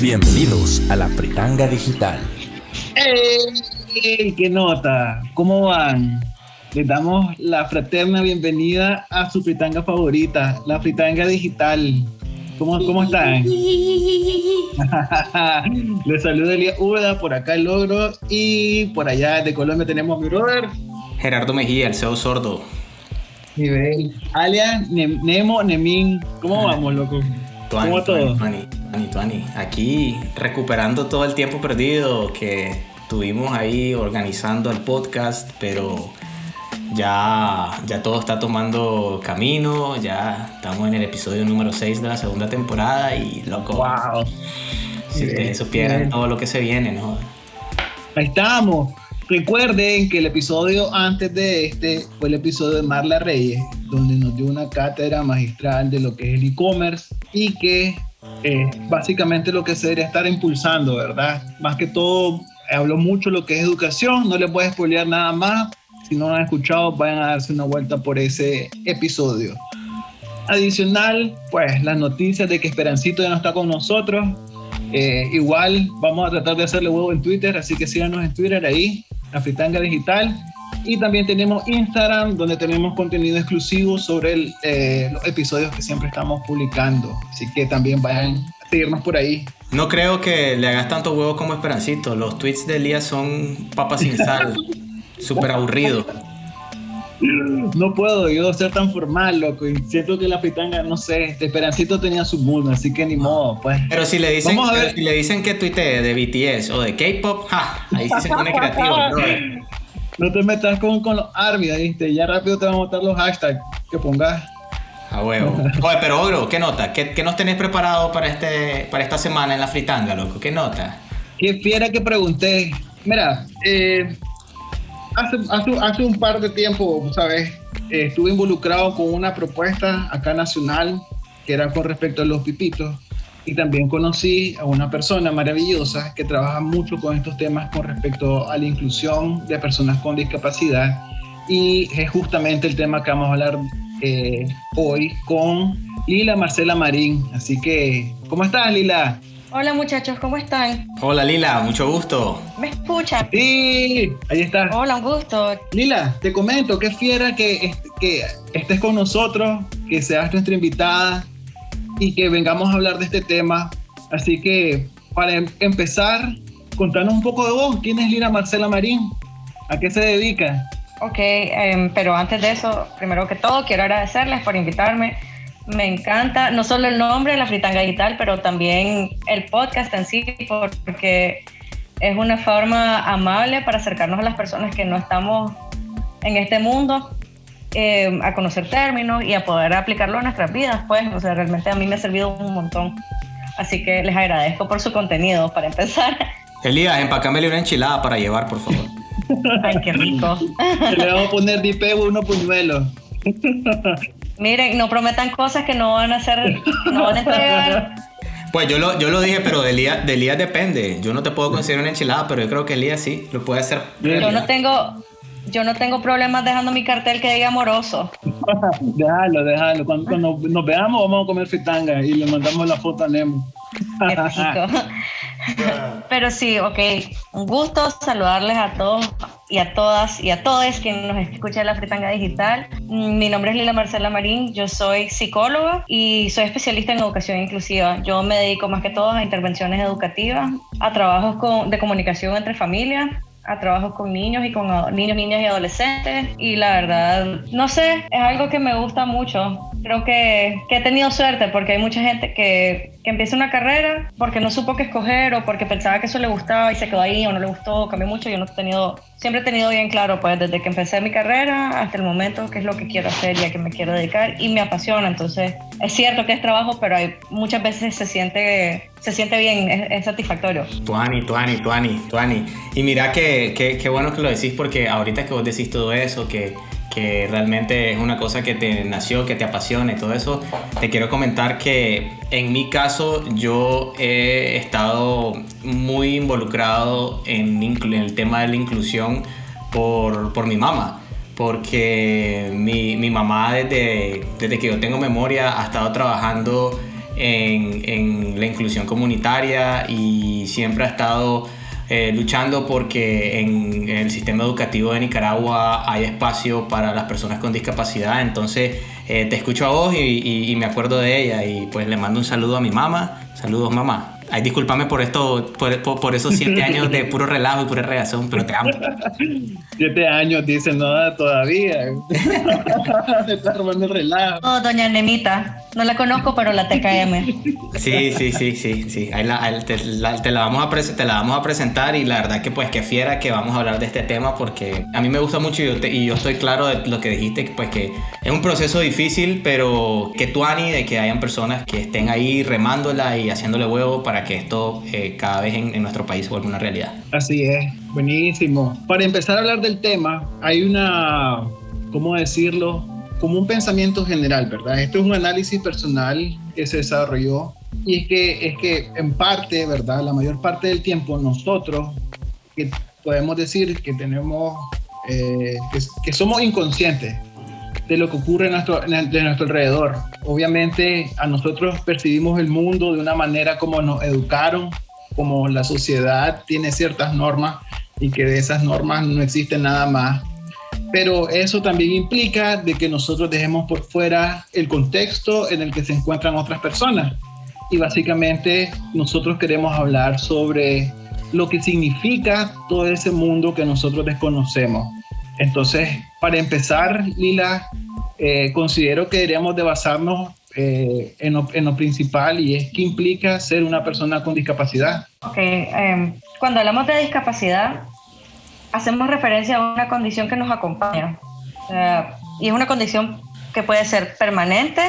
Bienvenidos a la Fritanga Digital. ¡Ey! ¿Qué nota? ¿Cómo van? Les damos la fraterna bienvenida a su fritanga favorita, la fritanga digital. ¿Cómo, cómo están? Les saluda Elías Urda, por acá el logro y por allá de Colombia tenemos a mi brother. Gerardo Mejía, el CEO sordo. Nivel. Alias Nemo Nemin. ¿Cómo vamos, loco? Tuani, ¿Cómo todo? Tuani, Tuani, Tuani. Aquí recuperando todo el tiempo perdido que tuvimos ahí organizando el podcast, pero ya, ya todo está tomando camino, ya estamos en el episodio número 6 de la segunda temporada y loco, ¡Wow! si Bien, ustedes supieran bien. todo lo que se viene, ¿no? Ahí estamos. Recuerden que el episodio antes de este fue el episodio de Marla Reyes, donde nos dio una cátedra magistral de lo que es el e-commerce y que eh, básicamente lo que se debería estar impulsando, ¿verdad? Más que todo, habló mucho lo que es educación, no les voy a spoilear nada más. Si no lo han escuchado, vayan a darse una vuelta por ese episodio. Adicional, pues las noticias de que Esperancito ya no está con nosotros. Eh, igual vamos a tratar de hacerle huevo en Twitter, así que síganos en Twitter ahí, la Fritanga Digital. Y también tenemos Instagram, donde tenemos contenido exclusivo sobre el, eh, los episodios que siempre estamos publicando. Así que también vayan a seguirnos por ahí. No creo que le hagas tanto huevo como Esperancito. Los tweets de Elías son papas sin sal, súper aburrido. No puedo yo ser tan formal, loco. Y siento que la Fritanga, no sé, este Esperancito tenía su mood, así que ni modo, pues. Pero si le dicen, Vamos a ver. pero si le dicen que tuitee de BTS o de K-pop, ¡ja! ahí sí se pone creativo, brother. No te metas con, con los ARMY, ¿viste? Ya rápido te van a botar los hashtags que pongas. A huevo. Oye, pero Ogro, ¿qué nota? ¿Qué, qué nos tenés preparado para, este, para esta semana en la fritanga, loco? ¿Qué nota? Qué fiera que pregunté. Mira, eh, hace, hace, hace un par de tiempo, ¿sabes? Eh, estuve involucrado con una propuesta acá nacional que era con respecto a los pipitos y también conocí a una persona maravillosa que trabaja mucho con estos temas con respecto a la inclusión de personas con discapacidad y es justamente el tema que vamos a hablar eh, hoy con Lila Marcela Marín. Así que, ¿cómo estás Lila? Hola muchachos, ¿cómo están? Hola Lila, mucho gusto. ¿Me escuchan? Sí, ahí está. Hola, un gusto. Lila, te comento, qué fiera que, est- que estés con nosotros, que seas nuestra invitada y que vengamos a hablar de este tema. Así que, para em- empezar, contanos un poco de vos. ¿Quién es Lila Marcela Marín? ¿A qué se dedica? Ok, em, pero antes de eso, primero que todo, quiero agradecerles por invitarme. Me encanta no solo el nombre de la Fritanga Digital, pero también el podcast en sí, porque es una forma amable para acercarnos a las personas que no estamos en este mundo, em, a conocer términos y a poder aplicarlo a nuestras vidas, pues, o sea, realmente a mí me ha servido un montón. Así que les agradezco por su contenido, para empezar. Elías, empacámele una enchilada para llevar, por favor. Ay, qué rico. Le vamos a poner dipe uno puñuelo. Miren, no prometan cosas que no van a hacer, no van a entregar. Pues yo lo, yo lo dije, pero de Elías, de Elías depende. Yo no te puedo conseguir una enchilada, pero yo creo que Elías sí lo puede hacer. Yo no tengo, yo no tengo problemas dejando mi cartel que diga amoroso. déjalo, déjalo. Cuando, cuando nos veamos, vamos a comer fritanga y le mandamos la foto a Nemo. Pero sí, ok. Un gusto saludarles a todos y a todas y a todos quienes nos escuchan en la Fritanga Digital. Mi nombre es Lila Marcela Marín, yo soy psicóloga y soy especialista en educación inclusiva. Yo me dedico más que todo a intervenciones educativas, a trabajos con- de comunicación entre familias, a trabajos con niños y con niños, niñas y adolescentes. Y la verdad, no sé, es algo que me gusta mucho. Creo que he tenido suerte porque hay mucha gente que, que una carrera porque no supo qué escoger o porque pensaba que eso le gustaba y se quedó ahí o no le gustó, cambió mucho. Yo no he tenido, siempre he tenido bien claro, pues desde que empecé mi carrera hasta el momento, qué es lo que quiero hacer y a qué me quiero dedicar y me apasiona. Entonces, es cierto que es trabajo, pero hay, muchas veces se siente, se siente bien, es, es satisfactorio. Tuani, Tuani, Tuani, Tuani. Y mira que, que, que bueno que lo decís porque ahorita que vos decís todo eso, que, que realmente es una cosa que te nació, que te apasiona y todo eso, te quiero comentar que en mi caso yo he estado muy involucrado en, el tema de la inclusión por, por mi mamá porque mi, mi mamá desde, desde, que yo tengo memoria ha estado trabajando en, en la inclusión comunitaria y siempre ha estado eh, luchando porque en, el sistema educativo de Nicaragua hay espacio para las personas con discapacidad. Entonces eh, te escucho a vos y, y, me acuerdo de ella y pues le mando un saludo a mi mamá. Saludos mamá. Ay, discúlpame por esto, por, por, esos siete años de puro relajo y pura reacción, pero te amo. Siete años, dicen, no, todavía. te está robando el relajo. Oh, doña Nemita, no la conozco, pero la TKM. Sí, sí, sí, sí, sí. Ahí la, te, la, te, la vamos a te la vamos a presentar y la verdad que pues que fiera que vamos a hablar de este tema porque a mí me gusta mucho y yo, y yo estoy claro de lo que dijiste, pues que es un proceso difícil, pero que tú, Ani, de que hayan personas que estén ahí remándola y haciéndole huevo para que esto eh, cada vez en, nuestro país se vuelva una realidad. Así es, buenísimo. Para empezar a hablar del tema, hay una, ¿cómo decirlo? Como un pensamiento general, ¿verdad? Esto es un análisis personal que se desarrolló y es que, es que en parte, ¿verdad? La mayor parte del tiempo nosotros, que podemos decir que tenemos, eh, que somos inconscientes de lo que ocurre de nuestro alrededor. Obviamente a nosotros percibimos el mundo de una manera como nos educaron, como la sociedad tiene ciertas normas y que de esas normas no existe nada más. Pero eso también implica de que nosotros dejemos por fuera el contexto en el que se encuentran otras personas. Y básicamente nosotros queremos hablar sobre lo que significa todo ese mundo que nosotros desconocemos. Entonces, para empezar, Lila, eh, considero que deberíamos de basarnos eh, en, lo, principal y es qué implica ser una persona con discapacidad. Ok, em, cuando hablamos de discapacidad, hacemos referencia a una condición que nos acompaña. y es una condición que puede ser permanente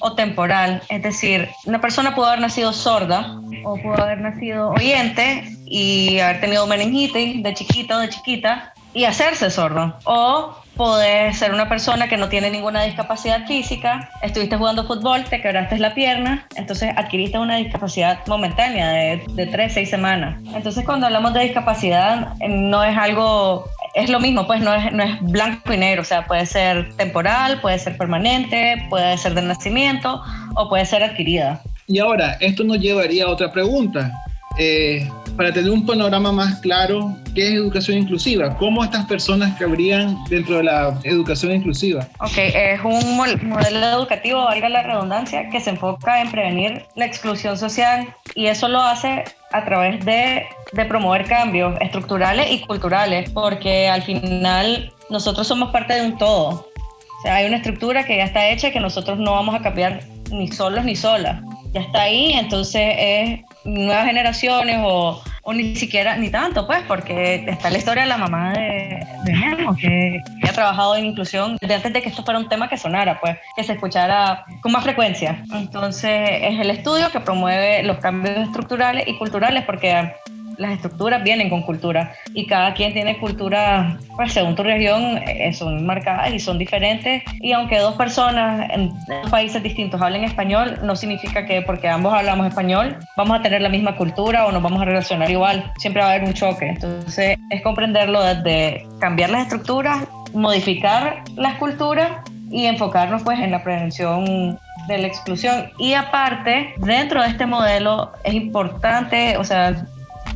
o temporal. Es decir, una persona puede haber nacido sorda o puede haber nacido oyente y haber tenido meningitis de chiquito o de chiquita y hacerse sordo. O Puedes ser una persona que no tiene ninguna discapacidad física, estuviste jugando fútbol, te quebraste la pierna, entonces adquiriste una discapacidad momentánea de, de 3, 6 semanas. Entonces cuando hablamos de discapacidad no es algo, es lo mismo, pues no es, no es blanco y negro, o sea, puede ser temporal, puede ser permanente, puede ser de nacimiento o puede ser adquirida. Y ahora, esto nos llevaría a otra pregunta. Eh, para tener un panorama más claro, ¿qué es educación inclusiva? ¿Cómo estas personas cabrían dentro de la educación inclusiva? Ok, es un modelo educativo, valga la redundancia, que se enfoca en prevenir la exclusión social y eso lo hace a través de, de promover cambios estructurales y culturales, porque al final nosotros somos parte de un todo. O sea, hay una estructura que ya está hecha que nosotros no vamos a cambiar ni solos ni solas. Ya está ahí, entonces es nuevas generaciones o, ni siquiera, ni tanto, pues, porque está la historia de la mamá de, de que, que, ha trabajado en inclusión desde antes de que esto fuera un tema que sonara, pues, que se escuchara con más frecuencia. Entonces, es el estudio que promueve los cambios estructurales y culturales, porque las estructuras vienen con cultura y cada quien tiene cultura, pues según tu región, eh, son marcadas y son diferentes. Y aunque dos personas en dos países distintos hablen español, no significa que porque ambos hablamos español vamos a tener la misma cultura o nos vamos a relacionar igual. Siempre va a haber un choque. Entonces es comprenderlo desde cambiar las estructuras, modificar las culturas y enfocarnos pues en la prevención de la exclusión. Y aparte, dentro de este modelo es importante, o sea,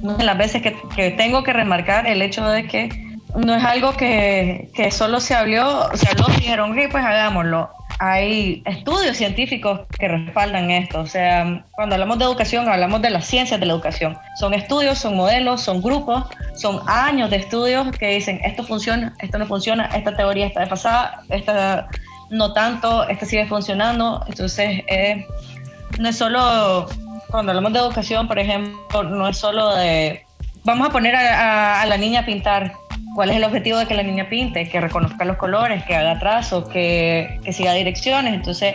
las veces que, tengo que remarcar el hecho de que no es algo que, que solo se habló, se habló y dijeron, que pues hagámoslo. Hay estudios científicos que respaldan esto. O sea, cuando hablamos de educación, hablamos de las ciencias de la educación. Son estudios, son modelos, son grupos, son años de estudios que dicen esto funciona, esto no funciona, esta teoría está pasada esta no tanto, esta sigue funcionando. Entonces, eh, no es solo cuando hablamos de educación, por ejemplo, no es solo de, vamos a poner a, la niña a pintar. ¿Cuál es el objetivo de que la niña pinte? Que reconozca los colores, que haga trazos, que, siga direcciones. Entonces,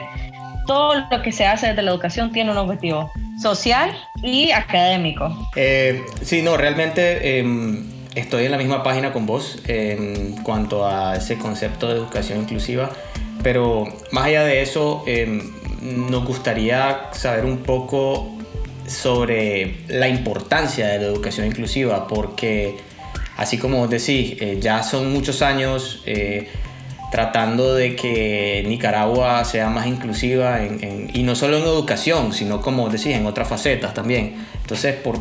todo lo que se hace desde la educación tiene un objetivo social y académico. Eh, sí, no, realmente em, estoy en la misma página con vos en cuanto a ese concepto de educación inclusiva, pero más allá de eso, em, nos gustaría saber un poco sobre la importancia de la educación inclusiva, porque así como decís, eh, ya son muchos años eh, tratando de que Nicaragua sea más inclusiva y no solo en educación, sino como decís, en otras facetas también. Entonces, ¿por,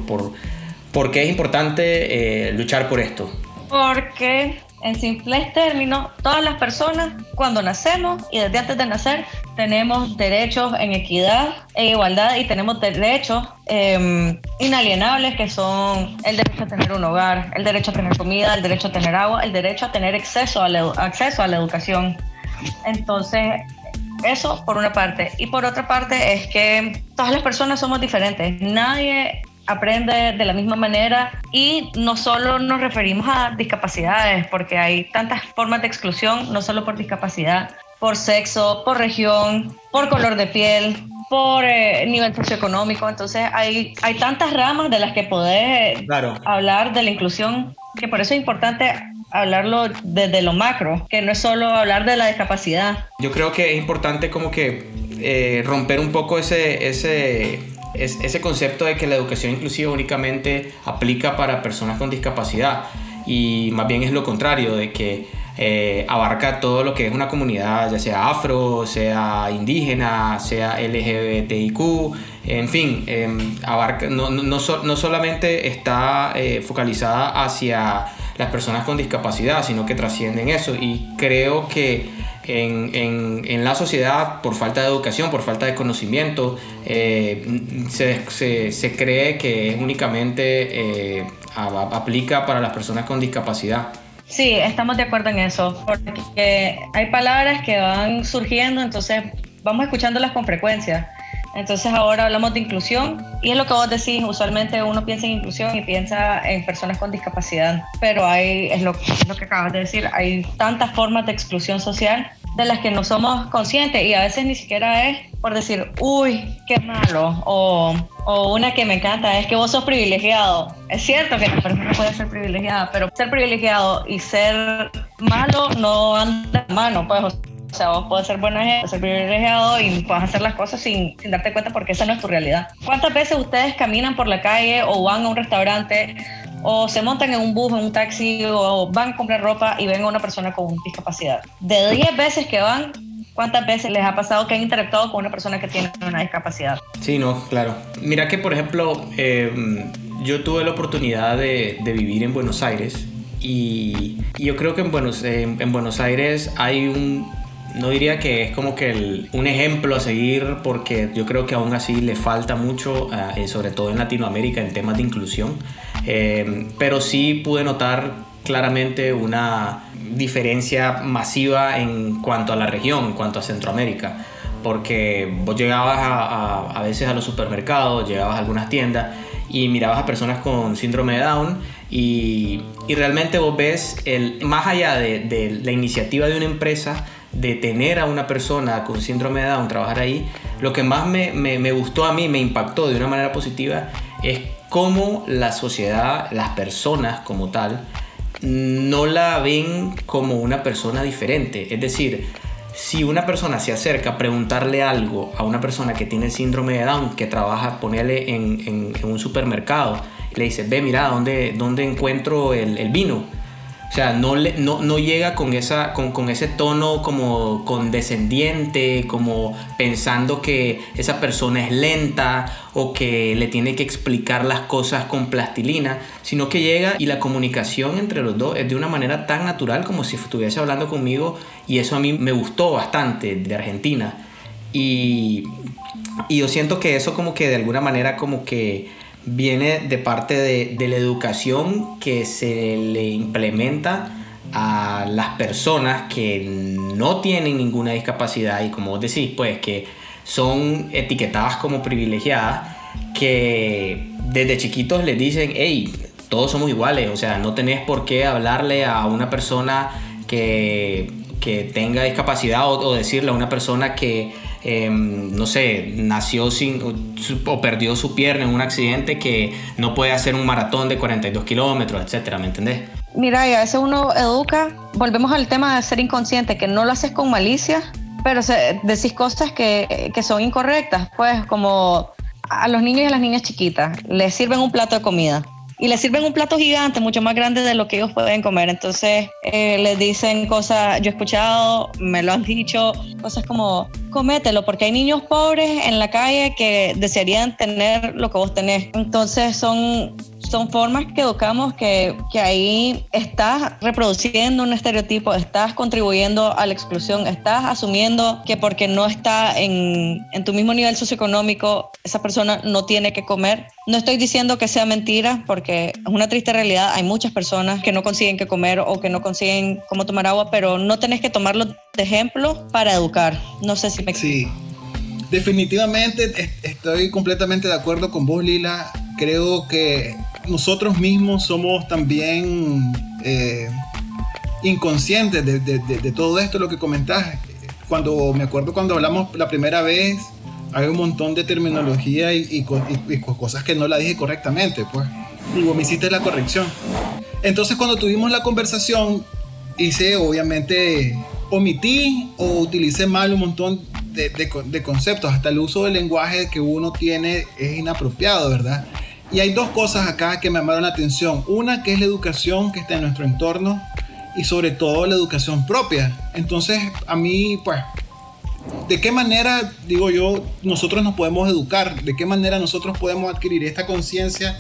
por, qué es importante eh, luchar por esto? Porque en simples términos, todas las personas cuando nacemos y desde antes de nacer tenemos derechos en equidad e igualdad y tenemos derechos em, inalienables que son el derecho a tener un hogar, el derecho a tener comida, el derecho a tener agua, el derecho a tener acceso a la, acceso a la educación. Entonces, eso por una parte. Y por otra parte es que todas las personas somos diferentes. Nadie aprende de la misma manera y no solo nos referimos a discapacidades, porque hay tantas formas de exclusión, no solo por discapacidad, por sexo, por región, por color de piel, por eh, nivel socioeconómico. Entonces hay, hay tantas ramas de las que poder hablar de la inclusión que por eso es importante hablarlo desde lo macro, que no es solo hablar de la discapacidad. Yo creo que es importante como que eh, romper un poco ese, ese, ese concepto de que la educación inclusiva únicamente aplica para personas con discapacidad. Y más bien es lo contrario, de que eh, abarca todo lo que es una comunidad, ya sea afro, sea indígena, sea LGBTIQ, en fin, em, abarca, no, no, no, solamente está eh, focalizada hacia las personas con discapacidad, sino que trascienden eso. Y creo que en, en, la sociedad por falta de educación, por falta de conocimiento, eh, se, se, cree que únicamente eh, aplica para las personas con discapacidad. Sí, estamos de acuerdo en eso, porque hay palabras que van surgiendo, entonces vamos escuchándolas con frecuencia. Entonces ahora hablamos de inclusión y es lo que vos decís, usualmente uno piensa en inclusión y piensa en personas con discapacidad, pero hay, es lo, es lo que acabas de decir, hay tantas formas de exclusión social de las que no somos conscientes y a veces ni siquiera es por decir, uy, qué malo, o, o, una que me encanta es que vos sos privilegiado. Es cierto que la persona puede ser privilegiada, pero ser privilegiado y ser malo no anda de mano, pues. O sea, vos puedes ser buena gente, ser privilegiado y puedes hacer las cosas sin, sin darte cuenta porque esa no es tu realidad. ¿Cuántas veces ustedes caminan por la calle o van a un restaurante o se montan en un bus, en un taxi, o van a comprar ropa y ven a una persona con discapacidad. De 10 veces que van, ¿cuántas veces les ha pasado que han interactuado con una persona que tiene una discapacidad? Sí, no, claro. Mira que, por ejemplo, em, yo tuve la oportunidad de, vivir en Buenos Aires y, yo creo que en Buenos, en Buenos Aires hay un no diría que es como que un ejemplo a seguir porque yo creo que aún así le falta mucho, eh, sobre todo en Latinoamérica, en temas de inclusión. Eh, pero sí pude notar claramente una diferencia masiva en cuanto a la región, en cuanto a Centroamérica. Porque vos llegabas a, a, veces a los supermercados, llegabas a algunas tiendas y mirabas a personas con síndrome de Down y, y realmente vos ves, el, más allá de, de la iniciativa de una empresa, de tener a una persona con síndrome de Down trabajar ahí, lo que más me, me, gustó a mí, me impactó de una manera positiva, es cómo la sociedad, las personas como tal, no la ven como una persona diferente. Es decir, si una persona se acerca a preguntarle algo a una persona que tiene síndrome de Down, que trabaja, ponerle en, un supermercado, le dice, ve, mira, ¿dónde, dónde encuentro el vino? O sea, no, le, no, no llega con, esa, con, con, ese tono como condescendiente, como pensando que esa persona es lenta o que le tiene que explicar las cosas con plastilina, sino que llega y la comunicación entre los dos es de una manera tan natural como si estuviese hablando conmigo y eso a mí me gustó bastante de Argentina. Y, y yo siento que eso como que de alguna manera como que viene de parte de, la educación que se le implementa a las personas que no tienen ninguna discapacidad y como vos decís, pues que son etiquetadas como privilegiadas, que desde chiquitos les dicen, hey, todos somos iguales, o sea, no tenés por qué hablarle a una persona que que tenga discapacidad o, decirle a una persona que, em, no sé, nació sin o, perdió su pierna en un accidente que no puede hacer un maratón de 42 kilómetros, etcétera, ¿me entendés? Mira, y a veces uno educa, volvemos al tema de ser inconsciente, que no lo haces con malicia, pero decís cosas que, que son incorrectas, pues como a los niños y a las niñas chiquitas les sirven un plato de comida y les sirven un plato gigante, mucho más grande de lo que ellos pueden comer. Entonces eh, les dicen cosas, yo he escuchado, me lo han dicho, cosas como, comételo, porque hay niños pobres en la calle que desearían tener lo que vos tenés. Entonces son son formas que educamos que, que, ahí estás reproduciendo un estereotipo, estás contribuyendo a la exclusión, estás asumiendo que porque no está en, en tu mismo nivel socioeconómico, esa persona no tiene que comer. No estoy diciendo que sea mentira, porque es una triste realidad. Hay muchas personas que no consiguen que comer o que no consiguen cómo tomar agua, pero no tenés que tomarlo de ejemplo para educar. No sé si me... Sí. Definitivamente estoy completamente de acuerdo con vos, Lila. Creo que nosotros mismos somos también eh, inconscientes de, todo esto, lo que comentás. Cuando me acuerdo cuando hablamos la primera vez, hay un montón de terminología y, cosas que no la dije correctamente, pues. Digo, me hiciste la corrección. Entonces, cuando tuvimos la conversación, hice, obviamente, omití o utilicé mal un montón de, de conceptos. Hasta el uso del lenguaje que uno tiene es inapropiado, ¿verdad? Y hay dos cosas acá que me llamaron la atención. Una que es la educación que está en nuestro entorno y sobre todo la educación propia. Entonces, a mí, pues, ¿de qué manera, digo yo, nosotros nos podemos educar? ¿De qué manera nosotros podemos adquirir esta conciencia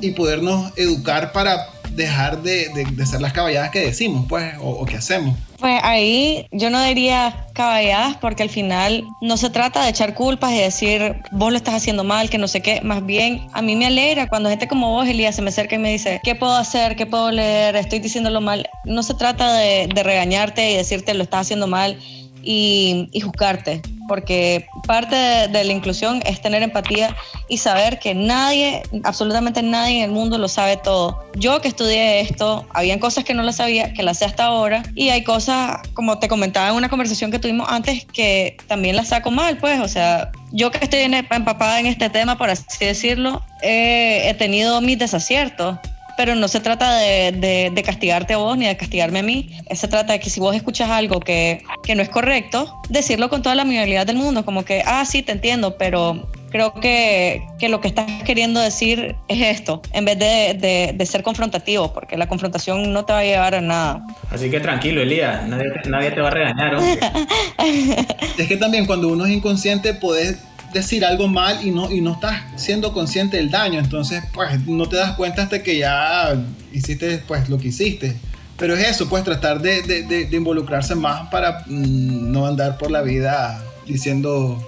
y podernos educar para dejar de, de, ser las caballadas que decimos, pues, o que hacemos? Pues ahí yo no diría caballadas porque al final no se trata de echar culpas y decir vos lo estás haciendo mal, que no sé qué. Más bien a mí me alegra cuando gente como vos, Elías, se me acerca y me dice ¿qué puedo hacer? ¿Qué puedo leer? Estoy diciéndolo mal. No se trata de, de regañarte y decirte lo estás haciendo mal y, y juzgarte porque parte de, la inclusión es tener empatía y saber que nadie, absolutamente nadie en el mundo lo sabe todo. Yo que estudié esto, habían cosas que no las sabía, que las sé hasta ahora, y hay cosas, como te comentaba en una conversación que tuvimos antes, que también las saco mal, pues, o sea, yo que estoy empapada en este tema, por así decirlo, he tenido mis desaciertos pero no se trata de, de, castigarte a vos ni de castigarme a mí. Se trata de que si vos escuchas algo que, que no es correcto, decirlo con toda la amabilidad del mundo, como que, ah, sí, te entiendo, pero creo que, que, lo que estás queriendo decir es esto, en vez de, de, de, ser confrontativo, porque la confrontación no te va a llevar a nada. Así que tranquilo, Elías, nadie, nadie te va a regañar. es que también cuando uno es inconsciente, puedes decir algo mal y no, y no estás siendo consciente del daño. Entonces, pues no te das cuenta hasta que ya hiciste pues lo que hiciste. Pero es eso, pues tratar de, de, involucrarse más para mm, no andar por la vida diciendo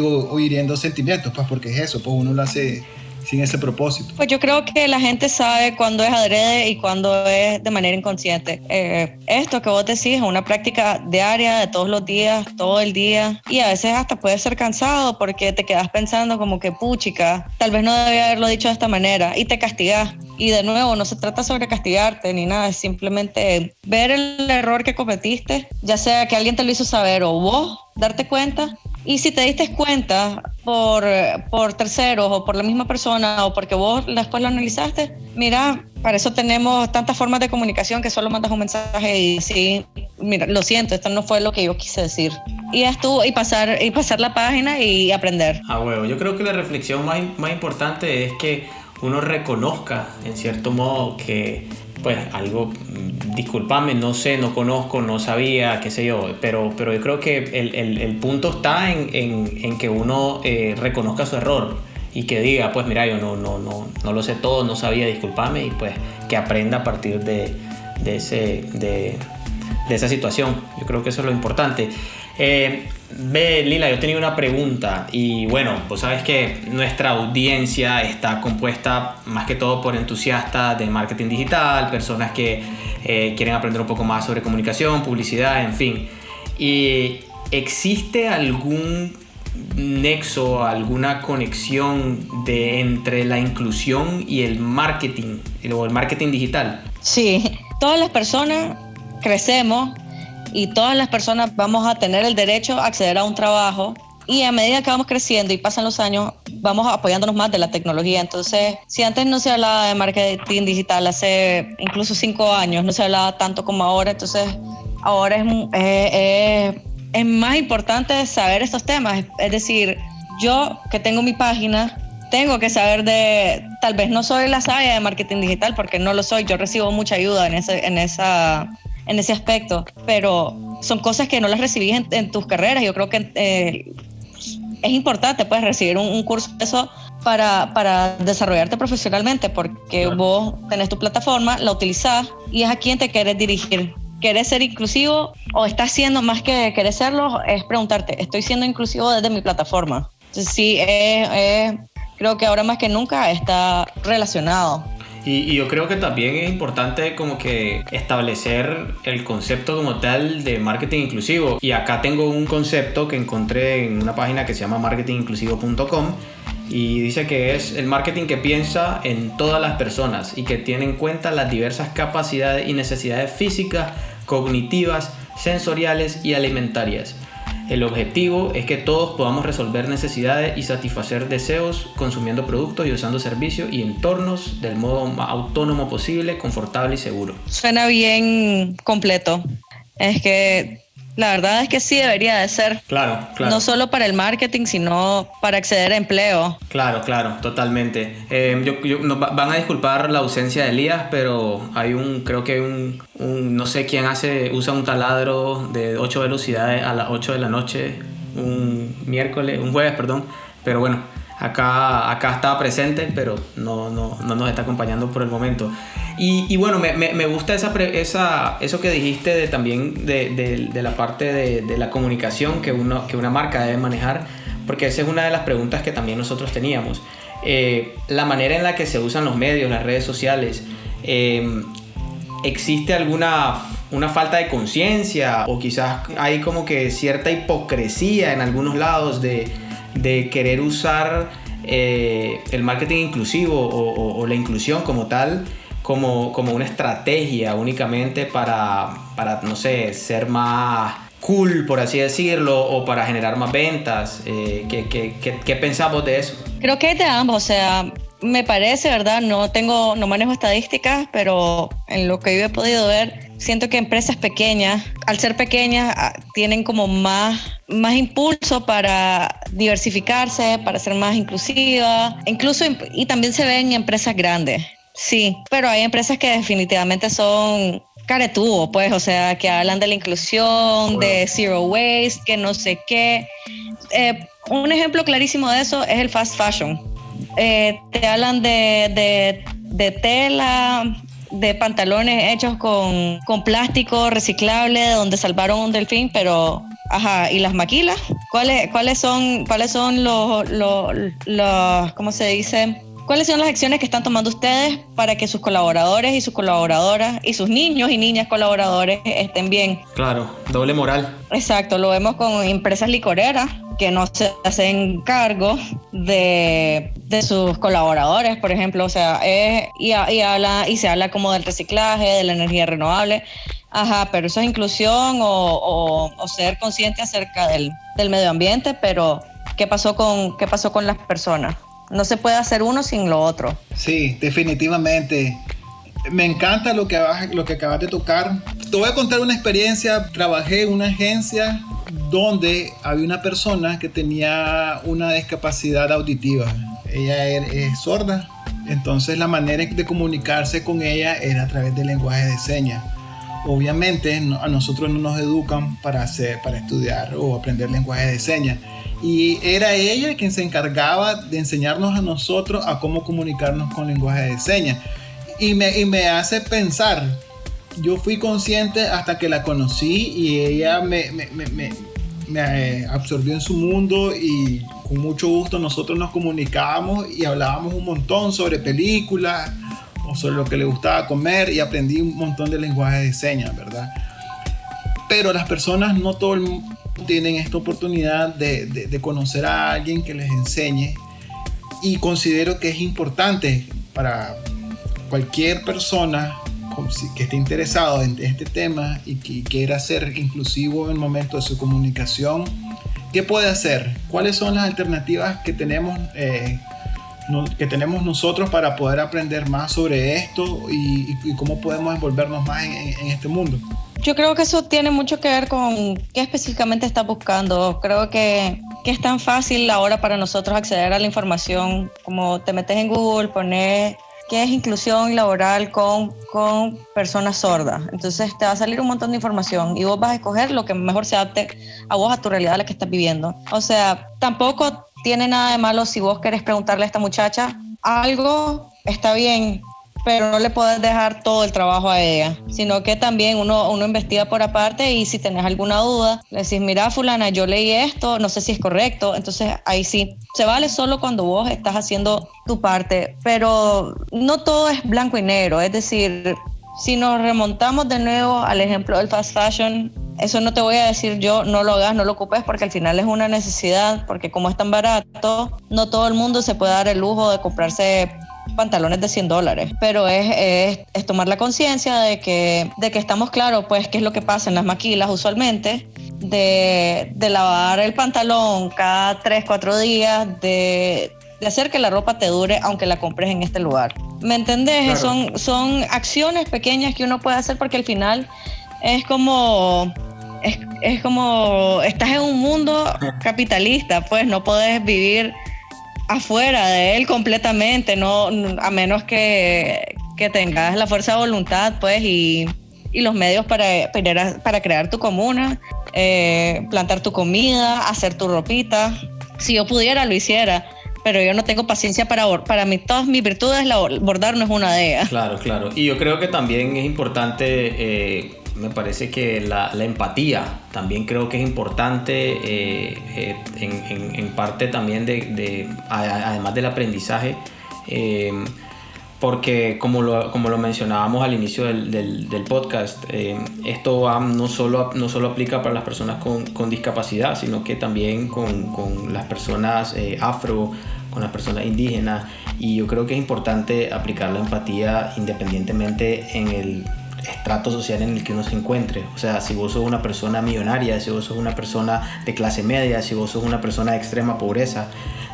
o, hiriendo sentimientos, pues porque es eso, pues uno lo hace sin ese propósito? Pues yo creo que la gente sabe cuándo es adrede y cuándo es de manera inconsciente. Eh, esto que vos decís es una práctica diaria, de todos los días, todo el día, y a veces hasta puede ser cansado porque te quedas pensando como que, puchica, tal vez no debía haberlo dicho de esta manera, y te castigas. Y de nuevo, no se trata sobre castigarte ni nada, es simplemente ver el error que cometiste, ya sea que alguien te lo hizo saber o vos darte cuenta y si te diste cuenta por, por terceros o por la misma persona o porque vos después lo analizaste, mira, para eso tenemos tantas formas de comunicación que solo mandas un mensaje y sí, mira, lo siento, esto no fue lo que yo quise decir. Y es tú, y pasar, y pasar la página y aprender. Ah, huevo, yo creo que la reflexión más, más importante es que uno reconozca, en cierto modo, que pues algo, mm, discúlpame, no sé, no conozco, no sabía, qué sé yo, pero, pero yo creo que el, el, el punto está en, en, en que uno eh, reconozca su error y que diga, pues mira, yo no, no, no, no lo sé todo, no sabía, discúlpame, y pues que aprenda a partir de, de, ese, de, de esa situación. Yo creo que eso es lo importante. Eh, ve, Lila, yo tenía una pregunta y bueno, pues sabes que nuestra audiencia está compuesta más que todo por entusiastas de marketing digital, personas que eh, quieren aprender un poco más sobre comunicación, publicidad, en fin. ¿Y existe algún nexo, alguna conexión de, entre la inclusión y el marketing o el marketing digital? Sí, todas las personas crecemos y todas las personas vamos a tener el derecho a acceder a un trabajo y a medida que vamos creciendo y pasan los años, vamos apoyándonos más de la tecnología. Entonces, si antes no se hablaba de marketing digital, hace incluso cinco años no se hablaba tanto como ahora, entonces ahora es, es, es más importante saber estos temas. Es decir, yo que tengo mi página, tengo que saber de, tal vez no soy la sabia de marketing digital porque no lo soy, yo recibo mucha ayuda en ese, en esa, en ese aspecto, pero son cosas que no las recibí en, tus carreras. Yo creo que eh, es importante pues recibir un, curso de eso para, para, desarrollarte profesionalmente porque vos tenés tu plataforma, la utilizás y es a quien te quieres dirigir. ¿Querés ser inclusivo o estás siendo más que querés serlo? Es preguntarte, ¿estoy siendo inclusivo desde mi plataforma? Entonces, sí, creo que ahora más que nunca está relacionado. Y, yo creo que también es importante como que establecer el concepto como tal de marketing inclusivo. Y acá tengo un concepto que encontré en una página que se llama marketinginclusivo.com y dice que es el marketing que piensa en todas las personas y que tiene en cuenta las diversas capacidades y necesidades físicas, cognitivas, sensoriales y alimentarias el objetivo es que todos podamos resolver necesidades y satisfacer deseos consumiendo productos y usando servicios y entornos del modo más autónomo posible, confortable y seguro. Suena bien completo. Es que la verdad es que sí debería de ser. Claro, claro. No solo para el marketing, sino para acceder a empleo. Claro, claro, totalmente. Eh, yo, van a disculpar la ausencia de Elías, pero hay un, creo que hay un, no sé quién hace, usa un taladro de 8 velocidades a las 8 de la noche, un miércoles, un jueves, perdón. Pero bueno, acá, acá estaba presente, pero no, no, no nos está acompañando por el momento. Y, bueno, me, me, gusta esa, esa, eso que dijiste de, también de, de, la parte de, la comunicación que, uno, que una marca debe manejar, porque esa es una de las preguntas que también nosotros teníamos. Eh, la manera en la que se usan los medios, las redes sociales, em, ¿existe alguna una falta de conciencia o quizás hay como que cierta hipocresía en algunos lados de, de querer usar eh, el marketing inclusivo o, la inclusión como tal como, como una estrategia únicamente para, para, no sé, ser más cool, por así decirlo, o para generar más ventas. Eh, ¿qué, qué, qué, pensamos de eso? Creo que de ambos, o sea, me parece, ¿verdad? No tengo, no manejo estadísticas, pero en lo que yo he podido ver, siento que empresas pequeñas, al ser pequeñas, ah, tienen como más, más impulso para diversificarse, para ser más inclusivas, incluso, y también se ven en empresas grandes. Sí, pero hay empresas que definitivamente son caretubo, pues, o sea, que hablan de la inclusión, de zero waste, que no sé qué. Eh, un ejemplo clarísimo de eso es el fast fashion. Eh, te hablan de, de, tela, de pantalones hechos con, con, plástico reciclable, donde salvaron un delfín, pero, ajá, ¿y las maquilas? ¿Cuáles, cuáles son, cuáles son los, los, los, ¿cómo se dice? ¿Cuáles son las acciones que están tomando ustedes para que sus colaboradores y sus colaboradoras y sus niños y niñas colaboradores estén bien? Claro, doble moral. Exacto, lo vemos con empresas licoreras que no se hacen cargo de, de sus colaboradores, por ejemplo, o sea, y, y, habla, y se habla como del reciclaje, de la energía renovable. Ajá, pero eso es inclusión o, o, ser consciente acerca del, del medio ambiente, pero ¿qué pasó con, qué pasó con las personas? No se puede hacer uno sin lo otro. Sí, definitivamente. Me encanta lo que, acabas de tocar. Te voy a contar una experiencia. Trabajé en una agencia donde había una persona que tenía una discapacidad auditiva. Ella es sorda, entonces la manera de comunicarse con ella era a través del lenguaje de señas. Obviamente a nosotros no nos educan para, hacer, para estudiar o aprender lenguaje de señas. Y era ella quien se encargaba de enseñarnos a nosotros a cómo comunicarnos con lenguaje de señas. Y me, y me hace pensar, yo fui consciente hasta que la conocí y ella me, me, me, me eh, absorbió en su mundo y con mucho gusto nosotros nos comunicábamos y hablábamos un montón sobre películas o sobre lo que le gustaba comer y aprendí un montón de lenguaje de señas, ¿verdad? Pero las personas no todo el tienen esta oportunidad de, conocer a alguien que les enseñe y considero que es importante para cualquier persona que esté interesado en este tema y que quiera ser inclusivo en el momento de su comunicación, ¿qué puede hacer? ¿Cuáles son las alternativas que tenemos, eh, que tenemos nosotros para poder aprender más sobre esto y, cómo podemos envolvernos más en, este mundo? Yo creo que eso tiene mucho que ver con qué específicamente estás buscando. Creo que, que, es tan fácil ahora para nosotros acceder a la información como te metes en Google, pones qué es inclusión laboral con, con personas sordas. Entonces te va a salir un montón de información y vos vas a escoger lo que mejor se adapte a vos, a tu realidad, a la que estás viviendo. O sea, tampoco tiene nada de malo si vos querés preguntarle a esta muchacha algo, está bien, pero no le puedes dejar todo el trabajo a ella, sino que también uno, uno investiga por aparte y si tenés alguna duda, le decís, mira fulana, yo leí esto, no sé si es correcto, entonces ahí sí, se vale solo cuando vos estás haciendo tu parte, pero no todo es blanco y negro, es decir, si nos remontamos de nuevo al ejemplo del fast fashion, eso no te voy a decir yo, no lo hagas, no lo ocupes, porque al final es una necesidad, porque como es tan barato, no todo el mundo se puede dar el lujo de comprarse pantalones de 100 dólares, pero es, es, tomar la conciencia de que, de que estamos claros, pues, qué es lo que pasa en las maquilas usualmente, de, de lavar el pantalón cada 3, 4 días, de, de, hacer que la ropa te dure aunque la compres en este lugar. ¿Me entendés? Son, son acciones pequeñas que uno puede hacer porque al final es como... Es, es como estás en un mundo capitalista, pues no puedes vivir afuera de él completamente, no, a menos que, que tengas la fuerza de voluntad, pues, y, y los medios para, para, crear tu comuna, eh, plantar tu comida, hacer tu ropita. Si yo pudiera, lo hiciera, pero yo no tengo paciencia para para mí todas mis virtudes la, bordar no es una de ellas claro claro y yo creo que también es importante eh, me parece que la, empatía también creo que es importante eh, eh, en, parte también de, además del aprendizaje eh, porque como lo, como lo mencionábamos al inicio del, podcast, esto no, solo, no solo aplica para las personas con, discapacidad, sino que también con, con las personas afro, con las personas indígenas, y yo creo que es importante aplicar la empatía independientemente en el estrato social en el que uno se encuentre. O sea, si vos sos una persona millonaria, si vos sos una persona de clase media, si vos sos una persona de extrema pobreza,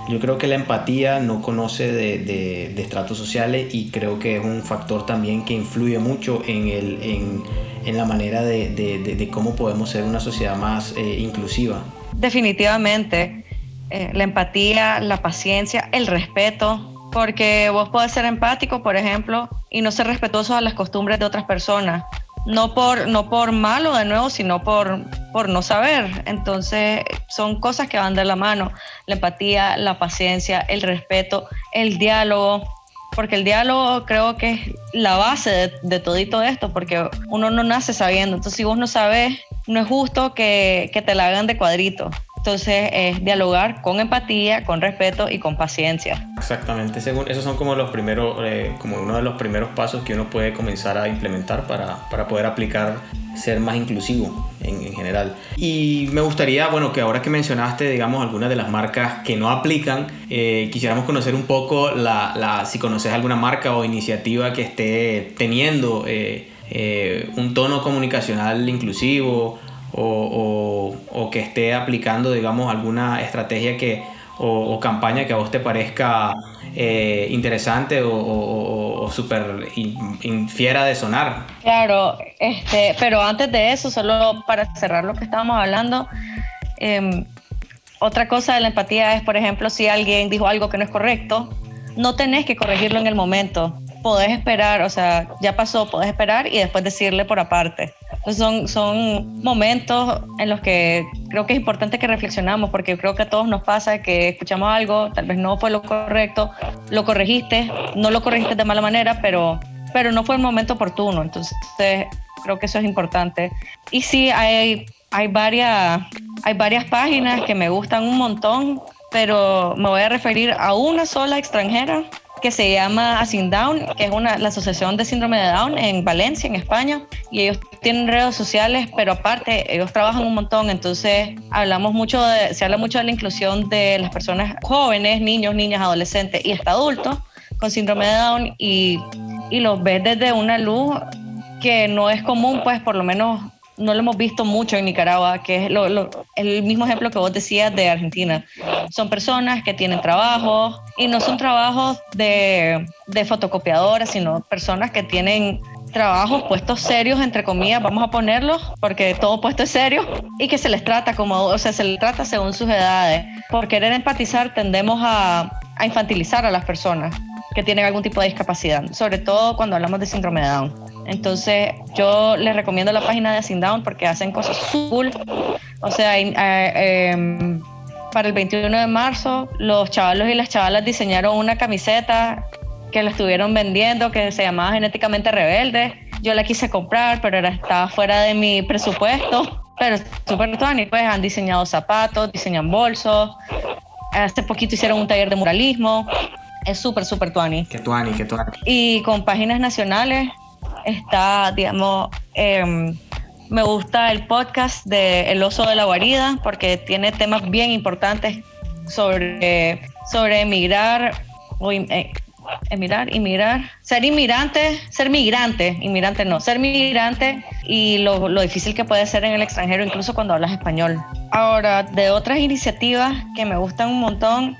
yo creo que la empatía no conoce de, de, estratos sociales y creo que es un factor también que influye mucho en, el, en, en la manera de, de, cómo podemos ser una sociedad más eh, inclusiva. Definitivamente. Eh, la empatía, la paciencia, el respeto, porque vos podés ser empático, por ejemplo, y no ser respetuoso a las costumbres de otras personas. No por, no por malo de nuevo, sino por, por no saber. Entonces son cosas que van de la mano. La empatía, la paciencia, el respeto, el diálogo. Porque el diálogo creo que es la base de, de todito esto, porque uno no nace sabiendo. Entonces si vos no sabes, no es justo que, que te la hagan de cuadrito. Entonces es dialogar con empatía, con respeto y con paciencia. Exactamente, según esos son como los primeros, eh, como uno de los primeros pasos que uno puede comenzar a implementar para, para poder aplicar ser más inclusivo en, en, general. Y me gustaría, bueno, que ahora que mencionaste, digamos, algunas de las marcas que no aplican, eh, quisiéramos conocer un poco la, la, si conoces alguna marca o iniciativa que esté teniendo eh, un tono comunicacional inclusivo o, o, que esté aplicando, digamos, alguna estrategia que, o, campaña que a vos te parezca eh, interesante o, o súper infiera de sonar. Claro, este, pero antes de eso, solo para cerrar lo que estábamos hablando, em, otra cosa de la empatía es, por ejemplo, si alguien dijo algo que no es correcto, no tenés que corregirlo en el momento. Podés esperar, o sea, ya pasó, podés esperar y después decirle por aparte. Pues son, son momentos en los que creo que es importante que reflexionamos, porque creo que a todos nos pasa que escuchamos algo, tal vez no fue lo correcto, lo corregiste, no lo corregiste de mala manera, pero, pero no fue el momento oportuno. Entonces, creo que eso es importante. Y sí, hay, hay, varias, hay varias páginas que me gustan un montón, pero me voy a referir a una sola extranjera que se llama Down, que es una, la Asociación de Síndrome de Down en Valencia, en España, y ellos tienen redes sociales, pero aparte ellos trabajan un montón, entonces hablamos mucho de, se habla mucho de la inclusión de las personas jóvenes, niños, niñas, adolescentes y hasta adultos con síndrome de Down. Y, y los ves desde una luz que no es común, pues por lo menos no lo hemos visto mucho en Nicaragua, que es el mismo ejemplo que vos decías de Argentina. Son personas que tienen trabajo y no son trabajos de, de fotocopiadoras, sino personas que tienen trabajos puestos serios, entre comillas, vamos a ponerlos, porque todo puesto es serio, y que se les trata como, o sea, se les trata según sus edades. Por querer empatizar tendemos a, a infantilizar a las personas que tienen algún tipo de discapacidad, sobre todo cuando hablamos de síndrome de Down. Entonces, yo les recomiendo la página de Sin Down porque hacen cosas cool. O sea, eh, para el 21 de marzo, los chavalos y las chavalas diseñaron una camiseta que la estuvieron vendiendo que se llamaba Genéticamente Rebelde. Yo la quise comprar, pero era, estaba fuera de mi presupuesto. Pero súper tuani, pues han diseñado zapatos, diseñan bolsos. Hace poquito hicieron un taller de muralismo. Es súper, súper tuani. Que tuani, que tuani. Y con páginas nacionales está, digamos, em, me gusta el podcast de El oso de la guarida porque tiene temas bien importantes sobre, sobre emigrar o eh, emigrar, inmigrar, ser inmigrante, ser migrante, inmigrante no, ser migrante y lo, lo, difícil que puede ser en el extranjero, incluso cuando hablas español. Ahora, de otras iniciativas que me gustan un montón,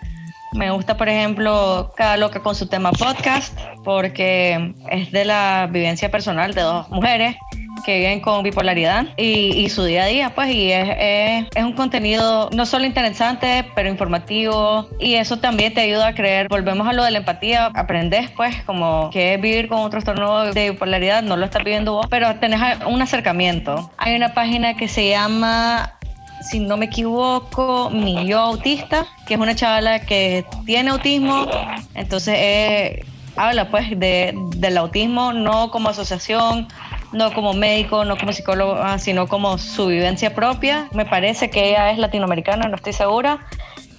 me gusta, por ejemplo, Cada Loca con su tema podcast, porque es de la vivencia personal de dos mujeres que viven con bipolaridad y, su día a día, pues, y es, es, un contenido no solo interesante, pero informativo, y eso también te ayuda a creer, volvemos a lo de la empatía, aprendes, pues, como que es vivir con un trastorno de bipolaridad, no lo estás viviendo vos, pero tenés un acercamiento. Hay una página que se llama si no me equivoco, mi yo autista, que es una chavala que tiene autismo, entonces eh, habla pues de, del autismo no como asociación, no como médico, no como psicólogo, sino como su vivencia propia. Me parece que ella es latinoamericana, no estoy segura.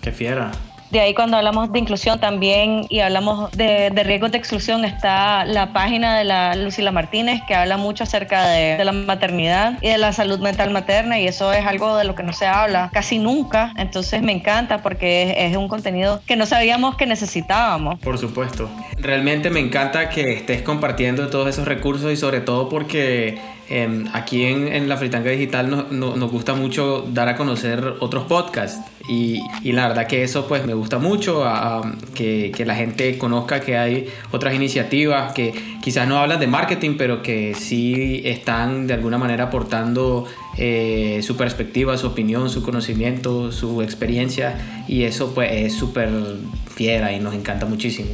Qué fiera. De ahí cuando hablamos de inclusión también y hablamos de, riesgos de exclusión está la página de la Lucila Martínez que habla mucho acerca de, la maternidad y de la salud mental materna y eso es algo de lo que no se habla casi nunca. Entonces me encanta porque es, un contenido que no sabíamos que necesitábamos. Por supuesto. Realmente me encanta que estés compartiendo todos esos recursos y sobre todo porque em, aquí en, la Fritanga Digital nos gusta mucho dar a conocer otros podcasts y, y, la verdad que eso pues me gusta mucho, que, que, la gente conozca que hay otras iniciativas que quizás no hablan de marketing, pero que sí están de alguna manera aportando eh, su perspectiva, su opinión, su conocimiento, su experiencia y eso pues es súper fiera y nos encanta muchísimo.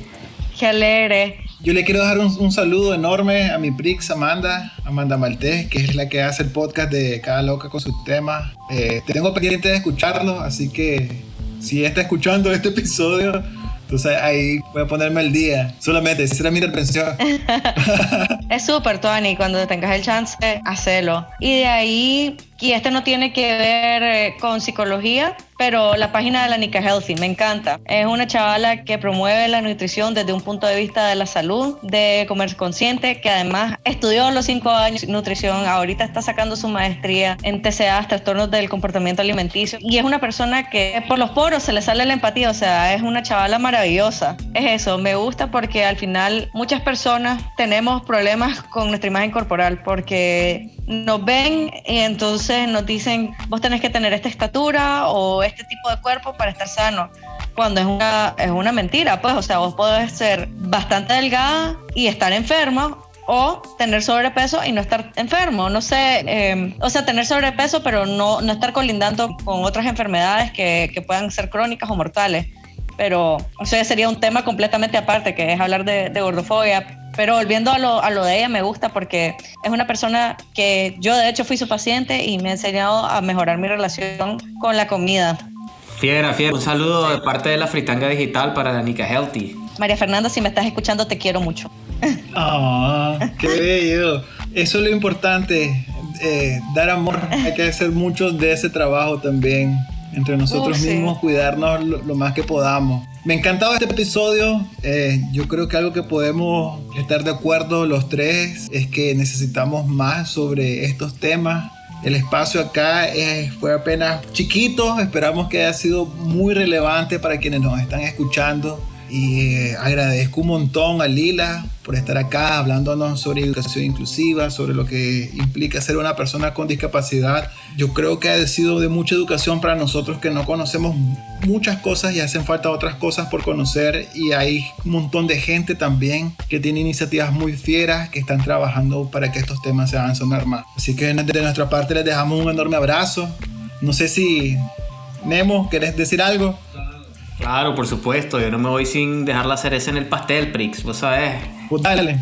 Qué alegre. Yo le quiero dar un, saludo enorme a mi Prix Amanda, Amanda Maltés, que es la que hace el podcast de Cada Loca con sus temas. Eh, tengo pendiente de escucharlo, así que si está escuchando este episodio, entonces ahí voy a ponerme el día. Solamente, esa era mi intervención. es súper, Tony, cuando tengas el chance, hacelo. Y de ahí, y este no tiene que ver eh, con psicología, pero la página de la Nica Healthy me encanta. Es una chavala que promueve la nutrición desde un punto de vista de la salud, de comer consciente, que además estudió los cinco años nutrición, ahorita está sacando su maestría en TCA, trastornos del comportamiento alimenticio, y es una persona que por los poros se le sale la empatía, o sea, es una chavala maravillosa. Es eso, me gusta porque al final muchas personas tenemos problemas con nuestra imagen corporal porque nos ven y entonces nos dicen, vos tenés que tener esta estatura o este tipo de cuerpo para estar sano. Cuando es una, es una mentira, pues, o sea, vos podés ser bastante delgada y estar enfermo o tener sobrepeso y no estar enfermo. No sé, em, o sea, tener sobrepeso, pero no, no estar colindando con otras enfermedades que, que, puedan ser crónicas o mortales. Pero eso ya sería un tema completamente aparte, que es hablar de, de gordofobia. Pero volviendo a lo, a lo, de ella, me gusta porque es una persona que yo de hecho fui su paciente y me ha enseñado a mejorar mi relación con la comida. Fiera, fiera. Un saludo de parte de la Fritanga Digital para la Nica Healthy. María Fernanda, si me estás escuchando, te quiero mucho. Ah, qué bello. Eso es lo importante, eh, dar amor. Hay que hacer mucho de ese trabajo también entre nosotros mismos, cuidarnos lo, más que podamos. Me encantaba este episodio. Eh, yo creo que algo que podemos estar de acuerdo los tres es que necesitamos más sobre estos temas. El espacio acá fue apenas chiquito. Esperamos que haya sido muy relevante para quienes nos están escuchando. Y eh, agradezco un montón a Lila por estar acá hablándonos sobre educación inclusiva, sobre lo que implica ser una persona con discapacidad. Yo creo que ha sido de mucha educación para nosotros que no conocemos muchas cosas y hacen falta otras cosas por conocer y hay un montón de gente también que tiene iniciativas muy fieras que están trabajando para que estos temas se hagan sonar más. Así que de nuestra parte les dejamos un enorme abrazo. No sé si Nemo, ¿querés decir algo? Claro, por supuesto. Yo no me voy sin dejar la cereza en el pastel, Prix. Vos sabés. Dale.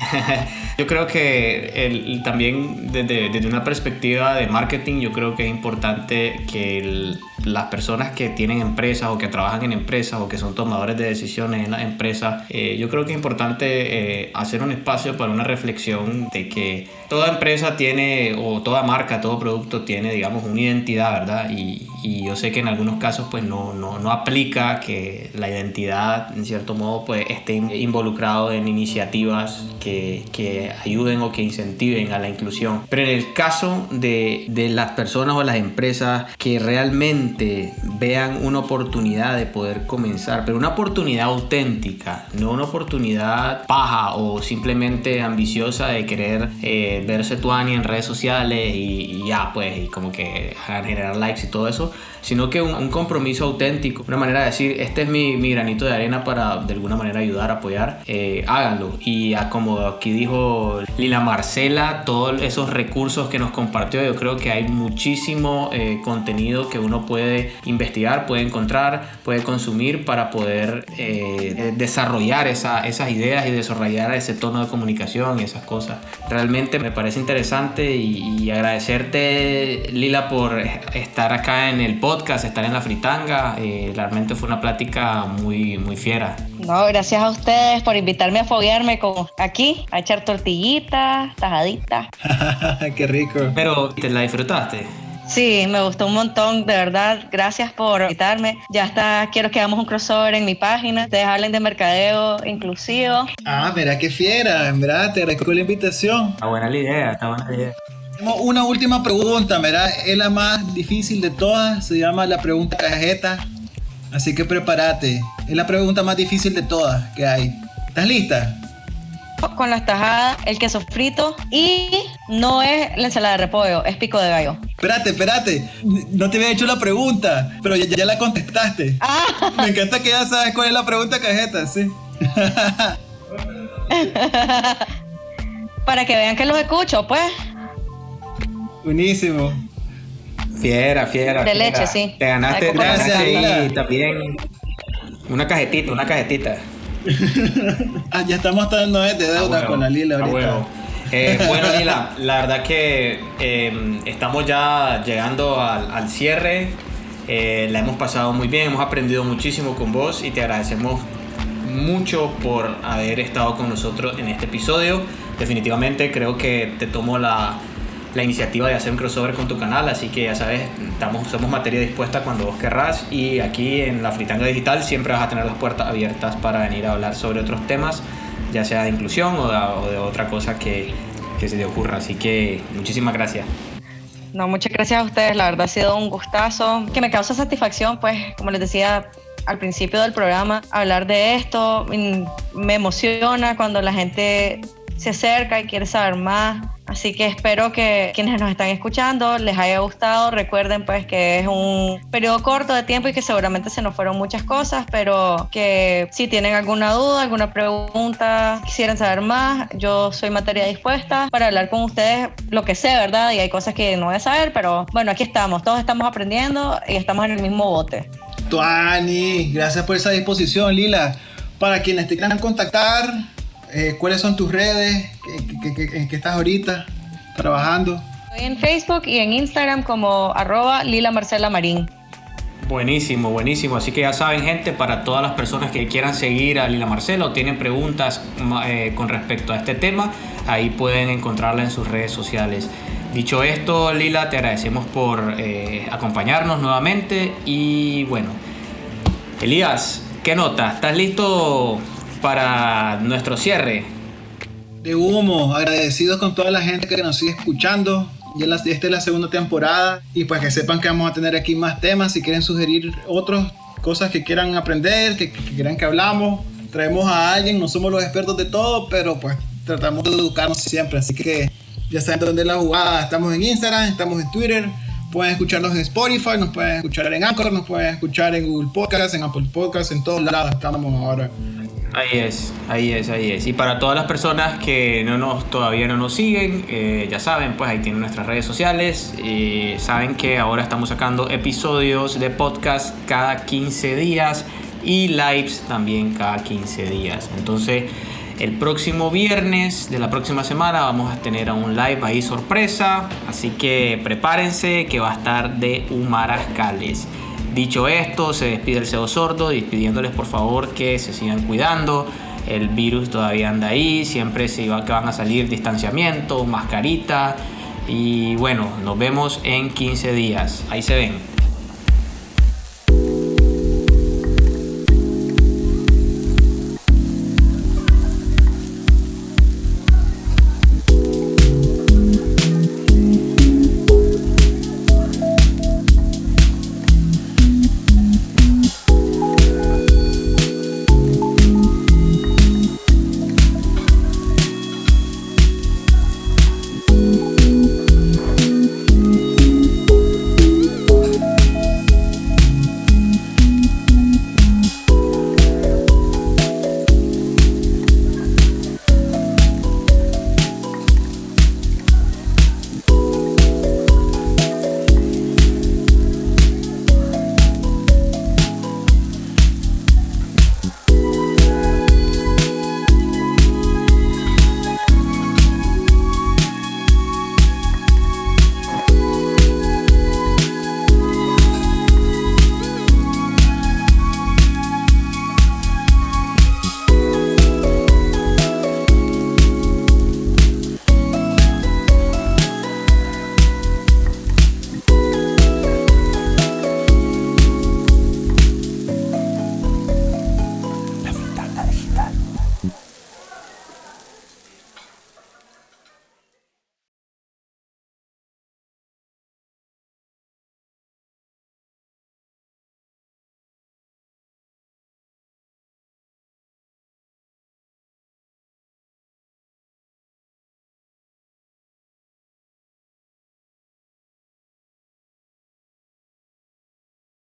yo creo que el, también desde, desde, una perspectiva de marketing, yo creo que es importante que el, las personas que tienen empresas o que trabajan en empresas o que son tomadores de decisiones en las empresas, eh, yo creo que es importante eh, hacer un espacio para una reflexión de que toda empresa tiene o toda marca, todo producto tiene, digamos, una identidad, ¿verdad? Y, y yo sé que en algunos casos pues no, no, no, aplica que la identidad en cierto modo pues esté involucrado en iniciativas que, que ayuden o que incentiven a la inclusión. Pero en el caso de, de las personas o las empresas que realmente vean una oportunidad de poder comenzar, pero una oportunidad auténtica, no una oportunidad paja o simplemente ambiciosa de querer eh, verse tuani en redes sociales y, y, ya, pues, y como que generar likes y todo eso, sino que un, compromiso auténtico, una manera de decir, este es mi, mi, granito de arena para de alguna manera ayudar, apoyar, eh, háganlo. Y como aquí dijo Lila Marcela, todos esos recursos que nos compartió, yo creo que hay muchísimo eh, contenido que uno puede investigar, puede encontrar, puede consumir para poder eh, desarrollar esa, esas ideas y desarrollar ese tono de comunicación y esas cosas. Realmente me parece interesante y, y agradecerte, Lila, por estar acá en el podcast estar en la fritanga. Eh, realmente fue una plática muy, muy fiera. No, gracias a ustedes por invitarme a foguearme con, aquí, a echar tortillitas, tajaditas. Qué rico. Pero, ¿te la disfrutaste? Sí, me gustó un montón, de verdad. Gracias por invitarme. Ya está, quiero que hagamos un crossover en mi página. Ustedes hablen de mercadeo inclusivo. Ah, mira qué fiera, en verdad, te agradezco la invitación. Está buena la idea, está buena la idea. Tenemos una última pregunta, ¿verdad? Es la más difícil de todas, se llama la pregunta cajeta. Así que prepárate. Es la pregunta más difícil de todas que hay. ¿Estás lista? Con las tajadas, el queso frito y no es la ensalada de repollo, es pico de gallo. Espérate, espérate. No te había hecho la pregunta, pero ya, ya la contestaste. Ah. Me encanta que ya sabes cuál es la pregunta cajeta, sí. Para que vean que los escucho, pues. Buenísimo. Fiera, fiera. De leche, sí. Te ganaste, te Gracias, ganaste ahí Lila. también una cajetita, una cajetita. ah, ya estamos dando de deuda Ah, con la Lila ah, ahorita. huevo. Eh, bueno, Lila, la verdad que eh, estamos ya llegando al, al cierre. Eh, la hemos pasado muy bien, hemos aprendido muchísimo con vos y te agradecemos mucho por haber estado con nosotros en este episodio. Definitivamente creo que te tomo la, la iniciativa de hacer un crossover con tu canal, así que ya sabes, estamos, somos materia dispuesta cuando vos querrás y aquí en la Fritanga Digital siempre vas a tener las puertas abiertas para venir a hablar sobre otros temas, ya sea de inclusión o de, otra cosa que, que se te ocurra, así que muchísimas gracias. No, muchas gracias a ustedes, la verdad ha sido un gustazo, que me causa satisfacción, pues, como les decía al principio del programa, hablar de esto, me emociona cuando la gente se acerca y quiere saber más. Así que espero que quienes nos están escuchando les haya gustado. Recuerden pues que es un periodo corto de tiempo y que seguramente se nos fueron muchas cosas, pero que si tienen alguna duda, alguna pregunta, quisieran saber más, yo soy materia dispuesta para hablar con ustedes lo que sé, ¿verdad? Y hay cosas que no voy a saber, pero bueno, aquí estamos, todos estamos aprendiendo y estamos en el mismo bote. Tuani, gracias por esa disposición, Lila. Para quienes te quieran contactar, eh, ¿cuáles son tus redes? ¿En qué, estás ahorita trabajando? Estoy en Facebook y en Instagram como arroba Lila Marcela Marín. Buenísimo, buenísimo. Así que ya saben, gente, para todas las personas que quieran seguir a Lila Marcela o tienen preguntas eh, con respecto a este tema, ahí pueden encontrarla en sus redes sociales. Dicho esto, Lila, te agradecemos por eh, acompañarnos nuevamente y bueno, Elías, ¿qué nota? ¿Estás listo para nuestro cierre? De humo, agradecidos con toda la gente que nos sigue escuchando. Ya la, esta es la segunda temporada y pues que sepan que vamos a tener aquí más temas. Si quieren sugerir otros, cosas que quieran aprender, que, que quieran que hablamos. Traemos a alguien, no somos los expertos de todo, pero pues tratamos de educarnos siempre. Así que ya saben dónde la jugada. Estamos en Instagram, estamos en Twitter. Pueden escucharnos en Spotify, nos pueden escuchar en Anchor, nos pueden escuchar en Google Podcast, en Apple Podcast, en todos lados estamos ahora. Ahí es, ahí es, ahí es. Y para todas las personas que no nos, todavía no nos siguen, eh, ya saben, pues ahí tienen nuestras redes sociales. y saben que ahora estamos sacando episodios de podcast cada 15 días y lives también cada 15 días. Entonces, el próximo viernes de la próxima semana vamos a tener un live ahí sorpresa. Así que prepárense que va a estar de Humarascales. Dicho esto, se despide el CEO Sordo, despidiéndoles por favor que se sigan cuidando. El virus todavía anda ahí, siempre se va, que van a salir distanciamiento, mascarita. Y bueno, nos vemos en 15 días. Ahí se ven.